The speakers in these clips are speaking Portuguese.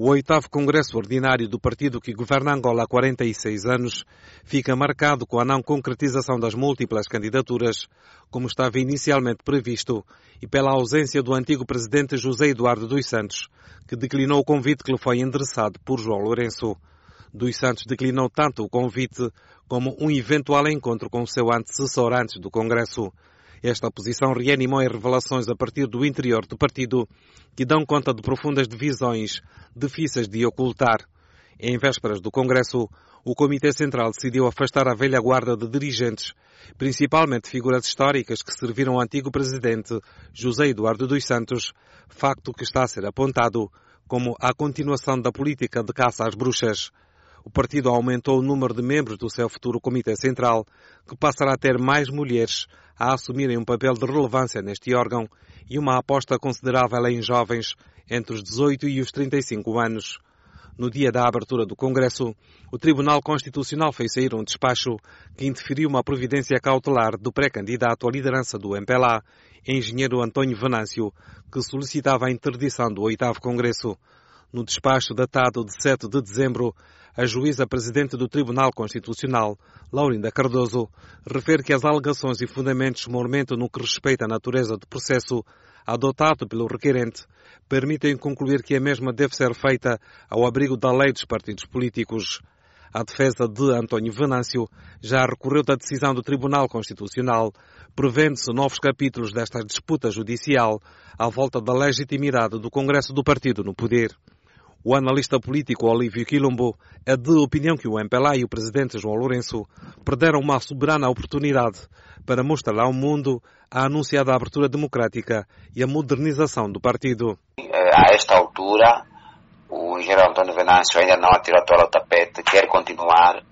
O oitavo Congresso Ordinário do partido que governa Angola há 46 anos fica marcado com a não concretização das múltiplas candidaturas, como estava inicialmente previsto, e pela ausência do antigo presidente José Eduardo dos Santos, que declinou o convite que lhe foi endereçado por João Lourenço. Dos Santos declinou tanto o convite como um eventual encontro com o seu antecessor antes do Congresso. Esta posição reanimou as revelações a partir do interior do partido, que dão conta de profundas divisões difíceis de ocultar. Em vésperas do Congresso, o Comitê Central decidiu afastar a velha guarda de dirigentes, principalmente figuras históricas que serviram ao antigo presidente José Eduardo dos Santos, facto que está a ser apontado como a continuação da política de caça às bruxas. O partido aumentou o número de membros do seu futuro Comitê Central, que passará a ter mais mulheres a assumirem um papel de relevância neste órgão e uma aposta considerável em jovens entre os 18 e os 35 anos. No dia da abertura do Congresso, o Tribunal Constitucional fez sair um despacho que interferiu uma providência cautelar do pré-candidato à liderança do MPLA, engenheiro António Venâncio, que solicitava a interdição do oitavo Congresso. No despacho datado de 7 de dezembro, a juíza presidente do Tribunal Constitucional, Laurinda Cardoso, refere que as alegações e fundamentos mormento no que respeita à natureza do processo adotado pelo requerente permitem concluir que a mesma deve ser feita ao abrigo da lei dos partidos políticos. A defesa de António Venâncio já recorreu da decisão do Tribunal Constitucional, prevendo-se novos capítulos desta disputa judicial à volta da legitimidade do Congresso do Partido no poder. O analista político Olívio Quilombo é de opinião que o MPLA e o presidente João Lourenço perderam uma soberana oportunidade para mostrar ao mundo a anunciada abertura democrática e a modernização do partido. A esta altura, o engenheiro António Venâncio ainda não atirou a toalha ao tapete, quer continuar.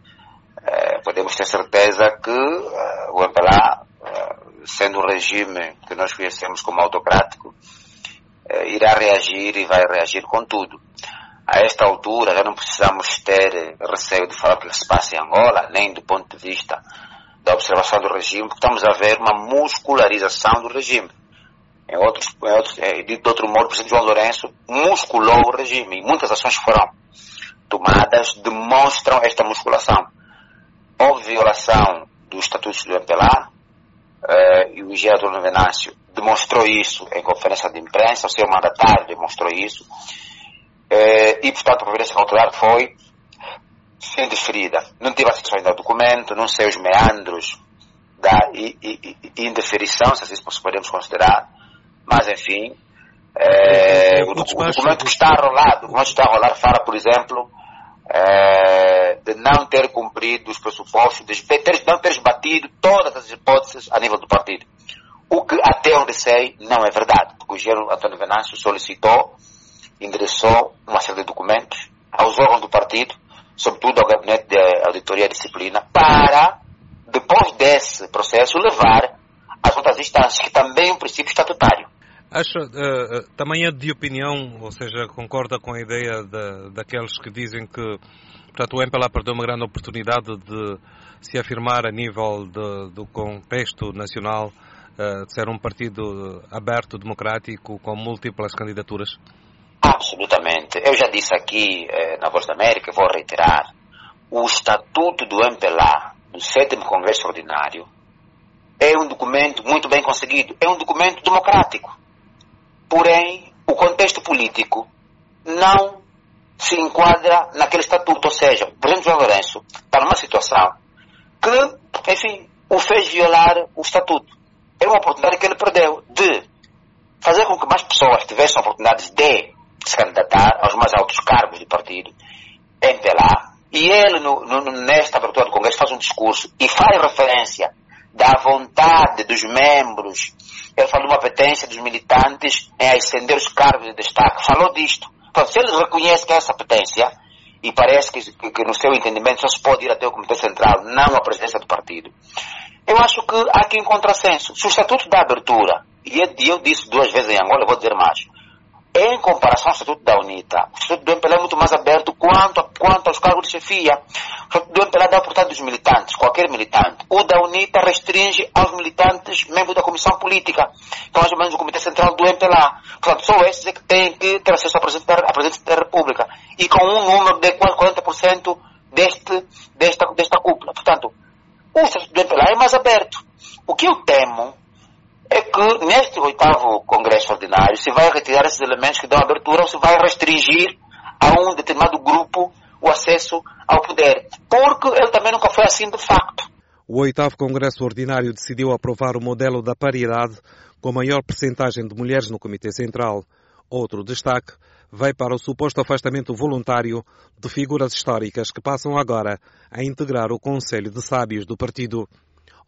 Eh, podemos ter certeza que eh, o MPLA, eh, sendo um regime que nós conhecemos como autocrático, irá reagir e vai reagir com tudo a esta altura já não precisamos ter receio de falar o que se passa em Angola, nem do ponto de vista da observação do regime, porque estamos a ver uma muscularização do regime. Em outros, em outros, é, de outro modo, o presidente João Lourenço musculou o regime e muitas ações foram tomadas demonstram esta musculação. Houve violação dos estatutos do MPLA eh, e o engenheiro Venâncio demonstrou isso em conferência de imprensa, o seu mandatário demonstrou isso eh, e, portanto, a providência cautelar foi indeferida. Não tive acesso ainda ao documento, não sei os meandros da indeferição, se assim podemos considerar, mas, enfim, eh, o, o, documento que está rolado, o documento que está a rolar fala, por exemplo, eh, de não ter cumprido os pressupostos, de ter, não ter batido todas as hipóteses a nível do partido. O que, até onde sei, não é verdade, porque o engenheiro Antônio Venâncio solicitou endereçou uma série de documentos aos órgãos do partido, sobretudo ao gabinete de auditoria e disciplina, para, depois desse processo, levar às outras instâncias, que também é um princípio estatutário. Acha, uh, também é de opinião, ou seja, concorda com a ideia de, daqueles que dizem que portanto, o MPLA perdeu uma grande oportunidade de se afirmar a nível de, do contexto nacional, uh, de ser um partido aberto, democrático, com múltiplas candidaturas? Absolutamente. Eu já disse aqui eh, na Voz da América, vou reiterar, o Estatuto do MPLA, do sétimo Congresso Ordinário, é um documento muito bem conseguido, é um documento democrático. Porém, o contexto político não se enquadra naquele estatuto, ou seja, o presidente João Lourenço está numa situação que, enfim, o fez violar o estatuto. É uma oportunidade que ele perdeu de fazer com que mais pessoas tivessem oportunidades de se candidatar aos mais altos cargos do partido, entre lá. E ele, no, no, nesta abertura do Congresso, faz um discurso e faz referência da vontade dos membros. Ele falou uma apetência dos militantes em ascender os cargos de destaque. Falou disto. Então, se ele reconhece que é essa apetência, e parece que, que, que, no seu entendimento só se pode ir até o Comitê Central, não a presidência do partido, eu acho que há aqui um contrassenso. Se o Estatuto da Abertura, e eu, eu disse duas vezes em Angola, vou dizer mais, em comparação ao Estatuto da UNITA, o Estatuto do MPLA é muito mais aberto quanto, quanto aos cargos de chefia. O Estatuto do MPLA dá oportunidade dos militantes, qualquer militante. O da UNITA restringe aos militantes membros da comissão política, é mais ou menos o Comitê Central do MPLA. Portanto, só esses é que têm que ter acesso à presidência da República. E com um número de quase 40% deste, desta, desta cúpula. Portanto, o Estatuto do MPLA é mais aberto. O que eu temo que neste oitavo Congresso Ordinário se vai retirar esses elementos que dão abertura ou se vai restringir a um determinado grupo o acesso ao poder. Porque ele também nunca foi assim de facto. O oitavo Congresso Ordinário decidiu aprovar o modelo da paridade com maior percentagem de mulheres no Comitê Central. Outro destaque vai para o suposto afastamento voluntário de figuras históricas que passam agora a integrar o Conselho de Sábios do partido.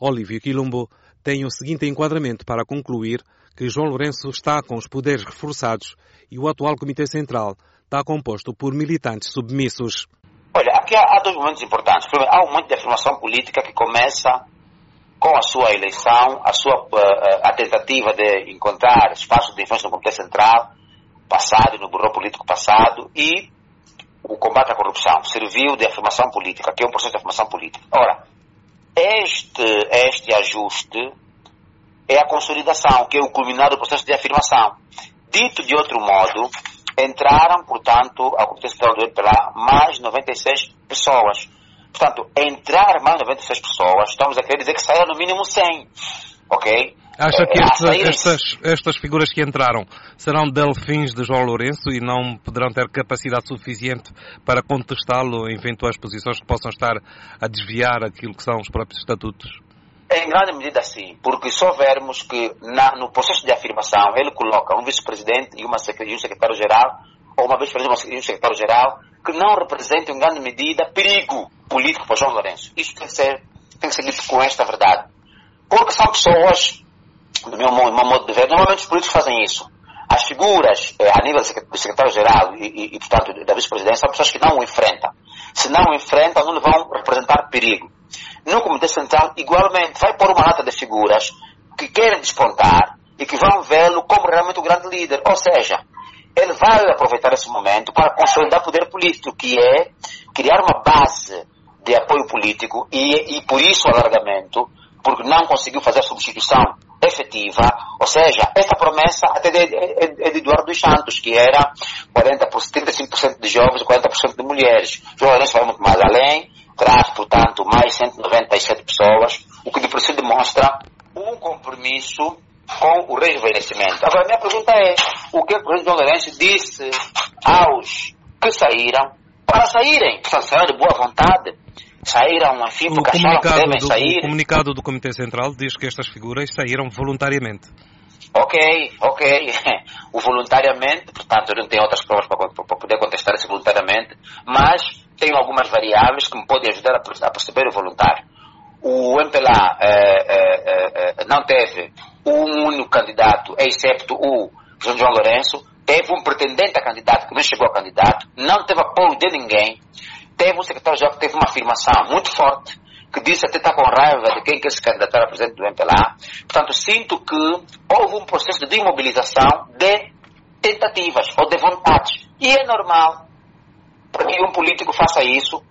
Olívio Quilombo tem o seguinte enquadramento para concluir que João Lourenço está com os poderes reforçados e o atual Comitê Central está composto por militantes submissos. Olha, aqui há, dois momentos importantes. Primeiro, há um momento de afirmação política que começa com a sua eleição, a sua uh, a tentativa de encontrar espaço de influência no Comitê Central passado, no burro político passado, e o combate à corrupção serviu de afirmação política, que é um processo de afirmação política. Ora, este, este ajuste é a consolidação, que é o culminar do processo de afirmação. Dito de outro modo, entraram, portanto, ao Comitê Central do EPLA mais 96 pessoas. Portanto, entrar mais 96 pessoas, estamos a querer dizer que saíram no mínimo 100. Ok? Acha que este, estas, estas figuras que entraram serão delfins de João Lourenço e não poderão ter capacidade suficiente para contestá-lo em eventuais posições que possam estar a desviar aquilo que são os próprios estatutos? Em grande medida sim, porque se houvermos que na, no processo de afirmação ele coloca um vice-presidente e, e um secretário-geral, ou uma vice-presidente e um secretário-geral, que não representam em grande medida perigo político para João Lourenço. Isso tem que ser, tem que ser dito com esta verdade. Porque são pessoas do meu, modo de ver, normalmente os políticos fazem isso. As figuras, eh, a nível do secretário-geral e, e, portanto, da vice-presidência, são pessoas que não o enfrentam. Se não o enfrentam, não lhe vão representar perigo. No Comitê Central, igualmente, vai pôr uma lata de figuras que querem despontar e que vão vê-lo como realmente o grande líder. Ou seja, ele vai aproveitar esse momento para consolidar poder político, que é criar uma base de apoio político e, e por isso o alargamento, porque não conseguiu fazer a substituição efetiva, ou seja, esta promessa até de, é de Eduardo dos Santos, que era 40%, 35% de jovens e 40% de mulheres. João Lourenço vai muito mais além, traz, portanto, mais 197 pessoas, o que de si demonstra um compromisso com o rejuvenescimento. Agora, minha pergunta é, o que o presidente João Lourenço disse aos que saíram para saírem, portanto, saíram de boa vontade, saíram, enfim, porque acharam que devem do, sair. O comunicado do Comitê Central diz que estas figuras saíram voluntariamente. Ok, ok. O voluntariamente, portanto, eu não tenho outras provas para, para poder contestar esse voluntariamente, mas tenho algumas variáveis que me podem ajudar a, a perceber o voluntário. O MPLA eh, eh, eh, não teve um único candidato, excepto o João Lourenço, teve um pretendente a candidato que não chegou a candidato, não teve apoio de ninguém, teve um secretário-geral que teve uma afirmação muito forte, que disse até está com raiva de quem quer se candidatar a presidente do MPLA. Portanto, sinto que houve um processo de imobilização de tentativas ou de vontades. E é normal que um político faça isso,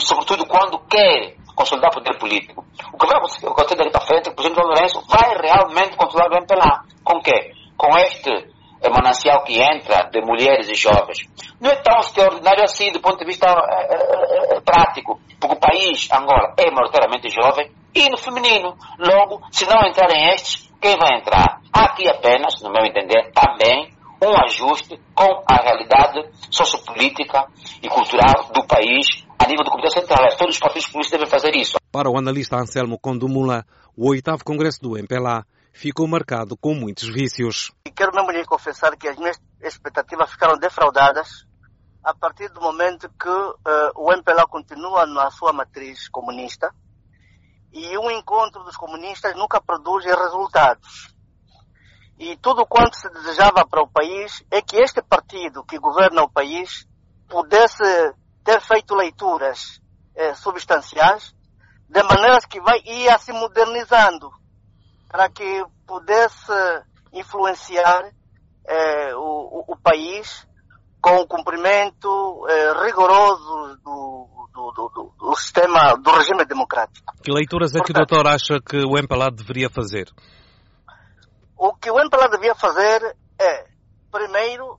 sobretudo quando quer consolidar o poder político. O que vai acontecer daqui para frente é que o presidente Lourenço vai realmente controlar o MPLA. Com quê? Com este é manancial que entra de mulheres e jovens. Não é tão extraordinário assim do ponto de vista é, é, prático, porque o país, Angola, é maioritariamente jovem e no feminino. Logo, se não entrarem estes, quem vai entrar? Há aqui apenas, no meu entender, também um ajuste com a realidade sociopolítica e cultural do país a nível do Comitê Central. Todos os partidos políticos devem fazer isso. Para o analista Anselmo Condumula, o oitavo Congresso do MPLA ficou marcado com muitos vícios. E quero mesmo lhe confessar que as minhas expectativas ficaram defraudadas a partir do momento que uh, o MPLA continua na sua matriz comunista e um encontro dos comunistas nunca produz resultados. E tudo quanto se desejava para o país é que este partido que governa o país pudesse ter feito leituras eh, substanciais de maneira que vai ia se modernizando para que pudesse influenciar eh, o, o, país com o cumprimento eh, rigoroso do, do, do, do, sistema, do regime democrático. Que leituras é que o doutor acha que o MPLA deveria fazer? O que o MPLA devia fazer é, primeiro,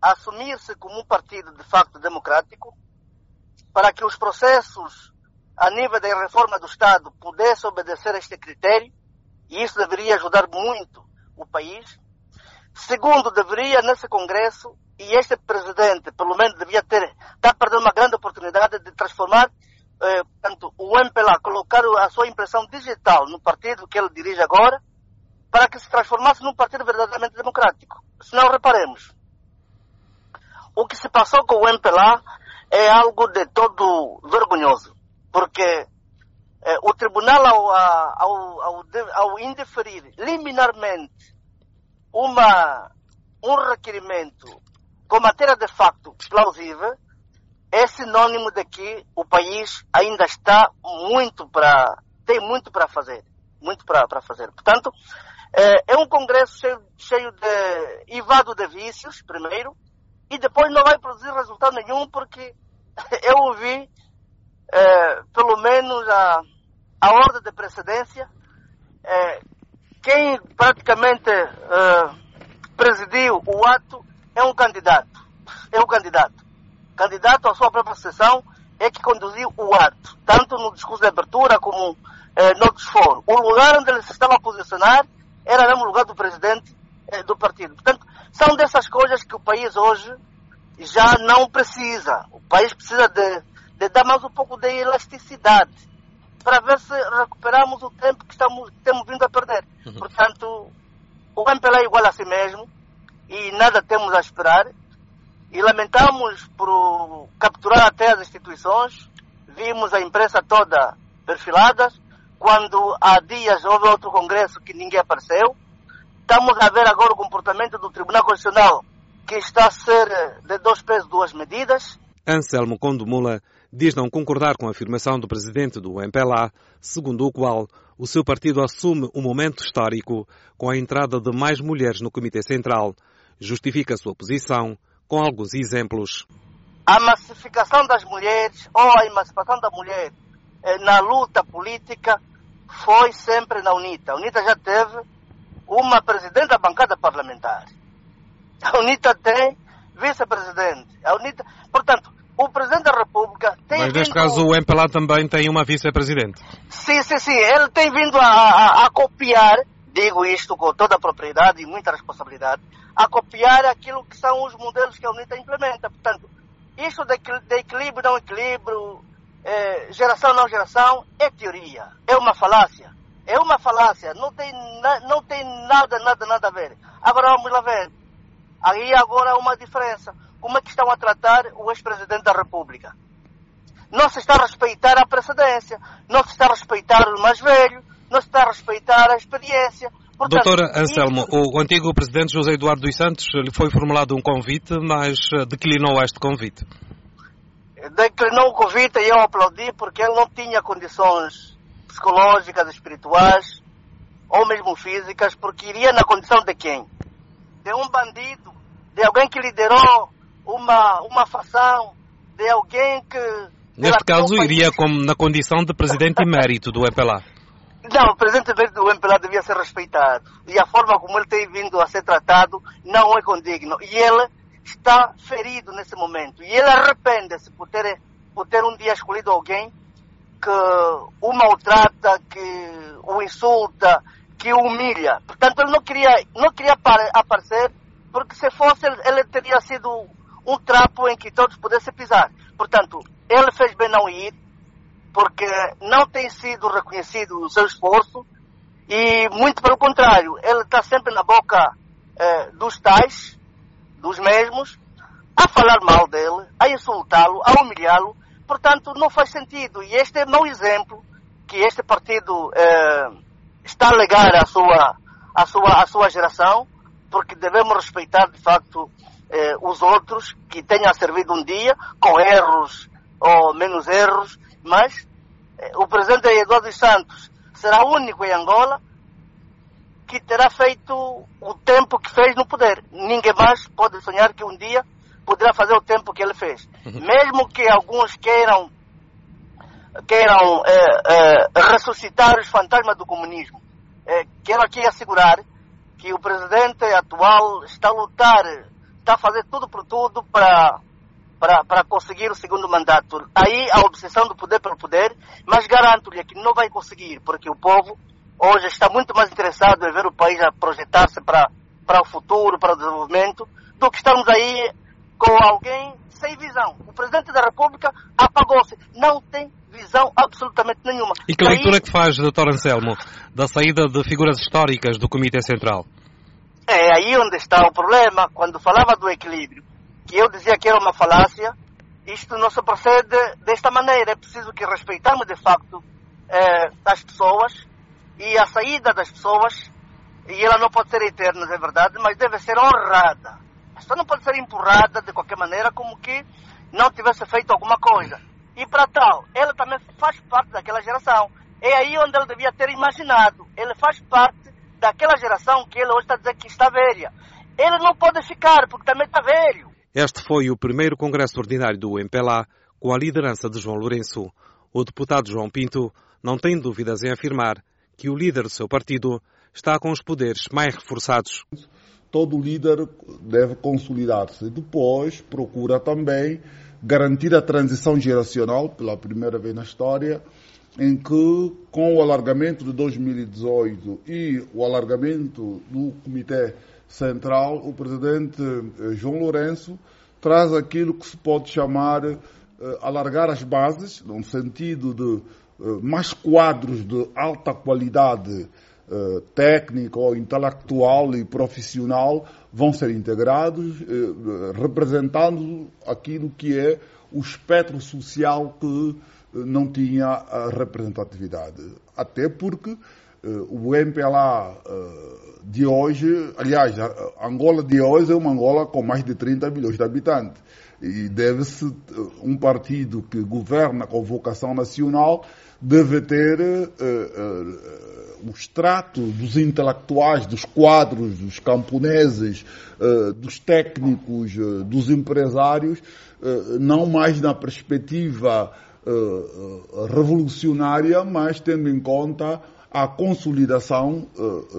assumir-se como um partido de facto democrático, para que os processos a nível da reforma do Estado pudessem obedecer a este critério, e isso deveria ajudar muito o país. Segundo, deveria, nesse Congresso, e este presidente, pelo menos, devia ter, está perdendo uma grande oportunidade de transformar eh, portanto, o MPLA, colocar a sua impressão digital no partido que ele dirige agora, para que se transformasse num partido verdadeiramente democrático. Se não reparemos, o que se passou com o MPLA é algo de todo vergonhoso, porque eh, o tribunal, ao, ao, ao, ao indeferir liminarmente uma, um requerimento com matéria de facto plausível, é sinônimo de que o país ainda está muito para, tem muito para fazer, muito para fazer. Portanto, é, é um congresso cheio, cheio de ivado de vícios, primeiro, e depois não vai produzir resultado nenhum porque eu ouvi, é, pelo menos a, a ordem de precedência, é, quem praticamente é, presidiu o ato é um candidato. É um candidato. Candidato à sua própria sessão é que conduziu o ato, tanto no discurso de abertura como eh, no desforo. O lugar onde ele se estava a posicionar era o lugar do presidente eh, do partido. Portanto, são dessas coisas que o país hoje já não precisa. O país precisa de, de dar mais um pouco de elasticidade para ver se recuperamos o tempo que estamos, temos vindo a perder. Uhum. Portanto, o MPLA é igual a si mesmo e nada temos a esperar. E lamentamos por capturar até as instituições. Vimos a imprensa toda perfilada. Quando há dias houve outro congresso que ninguém apareceu. Estamos a ver agora o comportamento do Tribunal Constitucional, que está a ser de dois pesos, duas medidas. Anselmo Condomula diz não concordar com a afirmação do presidente do MPLA, segundo o qual o seu partido assume um momento histórico com a entrada de mais mulheres no Comitê Central. Justifica sua posição com alguns exemplos. A massificação das mulheres ou a emancipação da mulher eh, na luta política foi sempre na UNITA. A UNITA já teve uma presidente da bancada parlamentar. A UNITA tem vice-presidente. A UNITA, portanto, o Presidente da República tem Mas neste vindo... caso o MPLA também tem uma vice-presidente. Sim, sim, sim. Ele tem vindo a, a, a, copiar, digo isto com toda a propriedade e muita responsabilidade, a copiar aquilo que são os modelos que a UNITA implementa. Portanto, isto de, de equilíbrio, não equilíbrio, é, geração, não geração, é teoria. É uma falácia. É uma falácia. Não tem, na, não tem nada, nada, nada a ver. Agora vamos lá ver. Aí agora há uma diferença como é que estão a tratar o ex-presidente da República. Não se está a respeitar a precedência, não se está a respeitar o mais velho, não se está a respeitar a experiência. Portanto, Doutor Anselmo, isso... o antigo presidente José Eduardo dos Santos lhe foi formulado um convite, mas eh, declinou este convite. Declinou o convite e eu aplaudi porque ele não tinha condições psicológicas, espirituais ou mesmo físicas, porque iria na condição de quem? De um bandido, de alguém que liderou uma, uma facção de alguém que. Neste caso, iria como na condição de presidente emérito do MPLA. Não, o presidente emérito do MPLA devia ser respeitado. E a forma como ele tem vindo a ser tratado não é condigno. E ele está ferido nesse momento. E ele arrepende-se por ter, por ter um dia escolhido alguém que o maltrata, que o insulta, que humilha. Portanto, ele não queria, não queria aparecer, porque se fosse, ele, teria sido um trapo em que todos pudessem pisar. Portanto, ele fez bem não ir, porque não tem sido reconhecido o seu esforço e, muito pelo contrário, ele está sempre na boca eh, dos tais, dos mesmos, a falar mal dele, a insultá-lo, a humilhá-lo. Portanto, não faz sentido. E este é mau exemplo que este partido eh, está a legar à sua, à, sua, à sua geração, porque devemos respeitar, de facto, eh, os outros que tenham servido um dia, com erros ou menos erros, mas eh, o presidente Eduardo dos Santos será único em Angola que terá feito o tempo que fez no poder. Ninguém mais pode sonhar que um dia poderá fazer o tempo que ele fez. Uhum. Mesmo que alguns queiram queiram é, é, ressuscitar os fantasmas do comunismo, é, quero aqui assegurar que o presidente atual está a lutar, está a fazer tudo por tudo para para conseguir o segundo mandato. Aí a obsessão do poder pelo poder, mas garanto-lhe que não vai conseguir, porque o povo hoje está muito mais interessado em ver o país a projetar-se para, para o futuro, para o desenvolvimento, do que estamos aí com alguém sem visão. O presidente da República apagou-se, não tem visão absolutamente nenhuma. E que leitura que faz, Dr. Anselmo, da saída de figuras históricas do Comitê Central? É aí onde está o problema. Quando falava do equilíbrio, que eu dizia que era uma falácia, isto não se procede desta maneira. É preciso que respeitamos, de facto, é, as pessoas e a saída das pessoas, e ela não pode ser eterna, é verdade, mas deve ser honrada. Só não pode ser empurrada de qualquer maneira como que não tivesse feito alguma coisa. E para tal, ela também faz parte daquela geração. É aí onde ele devia ter imaginado. Ele faz parte daquela geração que ele hoje está dizendo que está velha. Ele não pode ficar, porque também está velho. Este foi o primeiro congresso ordinário do MPLA com a liderança de João Lourenço. O deputado João Pinto não tem dúvidas em afirmar que o líder do seu partido está com os poderes mais reforçados. Todo líder deve consolidar-se. Depois, procura também garantir a transição geracional, pela primeira vez na história, em que, com o alargamento de 2018 e o alargamento do Comitê Central, o presidente eh, João Lourenço traz aquilo que se pode chamar uh, alargar as bases, no sentido de uh, mais quadros de alta qualidade uh, técnica ou intelectual e profissional vão ser integrados, eh, representando aquilo que é o espectro social que eh, não tinha a representatividade. Até porque eh, o MPLA de hoje, aliás, a Angola de hoje é uma Angola com mais de 30 milhões de habitantes. E deve-se, um partido que governa com vocação nacional, deve ter o extrato dos intelectuais, dos quadros, dos camponeses, uh, dos técnicos, uh, dos empresários, uh, não mais na perspectiva revolucionária, mas tendo em conta a consolidação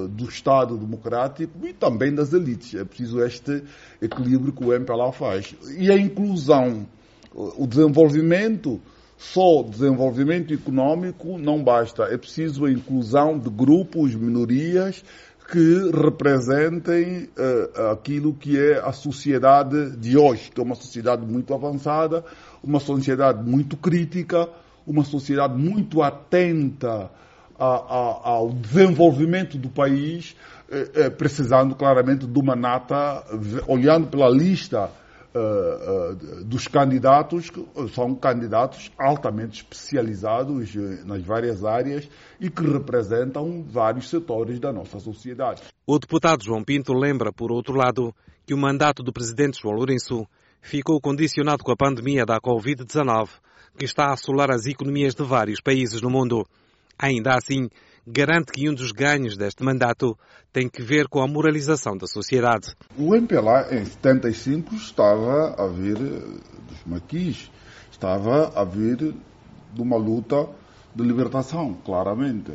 do Estado democrático e também das elites. É preciso este equilíbrio que o MPLA faz. E a inclusão, o desenvolvimento só desenvolvimento econômico não basta. É preciso a inclusão de grupos, minorias, que representem uh, aquilo que é a sociedade de hoje, que é uma sociedade muito avançada, uma sociedade muito crítica, uma sociedade muito atenta a, a, ao desenvolvimento do país, uh, uh, precisando claramente de uma nata, olhando pela lista uh, uh, dos candidatos, que são candidatos altamente especializados uh, nas várias áreas e que representam vários setores da nossa sociedade. O deputado João Pinto lembra, por outro lado, que o mandato do presidente João Lourenço ficou condicionado com a pandemia da Covid-19, que está a assolar as economias de vários países no mundo. Ainda assim, garante que um dos ganhos deste mandato tem que ver com a moralização da sociedade. O MPLA, em 75, estava a vir dos maquis, estava a vir de uma luta de libertação, claramente.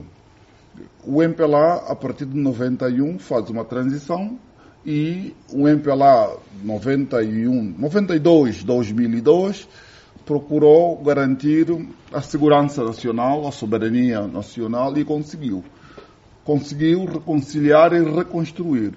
O MPLA, a partir de 91, faz uma transição e o MPLA 91, 92, 2002 procurou garantir a segurança nacional, a soberania nacional e conseguiu. Conseguiu reconciliar e reconstruir.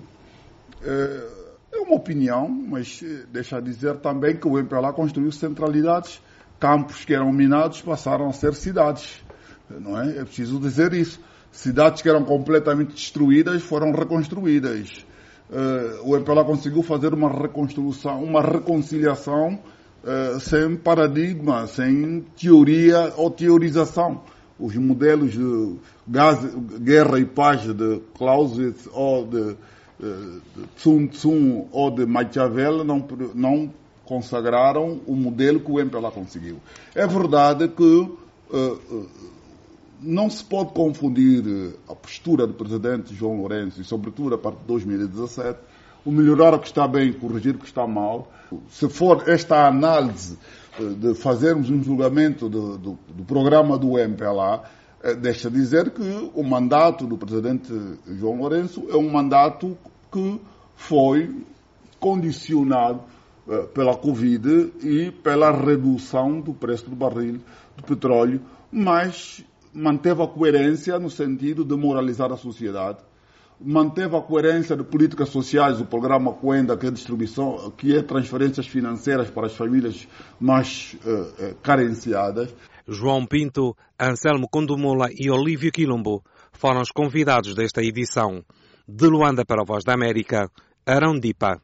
É, é uma opinião, mas eh, deixa dizer também que o MPLA construiu centralidades, campos que eram minados passaram a ser cidades. Não é? é preciso dizer isso. Cidades que eram completamente destruídas foram reconstruídas. É, o MPLA conseguiu fazer uma reconstrução, uma reconciliação uh, sem paradigma, sem teoria ou teorização. Os modelos de gás, guerra e paz de Clausewitz ou de, uh, de Sun Tzu ou de Machiavelli não, não consagraram o modelo que o MPLA conseguiu. É verdade que uh, não se pode confundir a postura do presidente João Lourenço e, sobretudo, a partir de 2017, o melhorar o que está bem, corrigir o que está mal. Se for esta análise eh, de fazermos um julgamento do, do, do programa do MPLA, eh, deixa dizer que o mandato do presidente João Lourenço é um mandato que foi condicionado eh, pela Covid e pela redução do preço do barril do petróleo, mas manteve a coerência no sentido de moralizar a sociedade, manteve a coerência de políticas sociais, o programa Coenda, que é distribuição, que é transferências financeiras para as famílias mais uh, carenciadas. João Pinto, Anselmo Condomola e Olívio Quilombo foram os convidados desta edição. De Luanda para a Voz da América, Arão Dipa.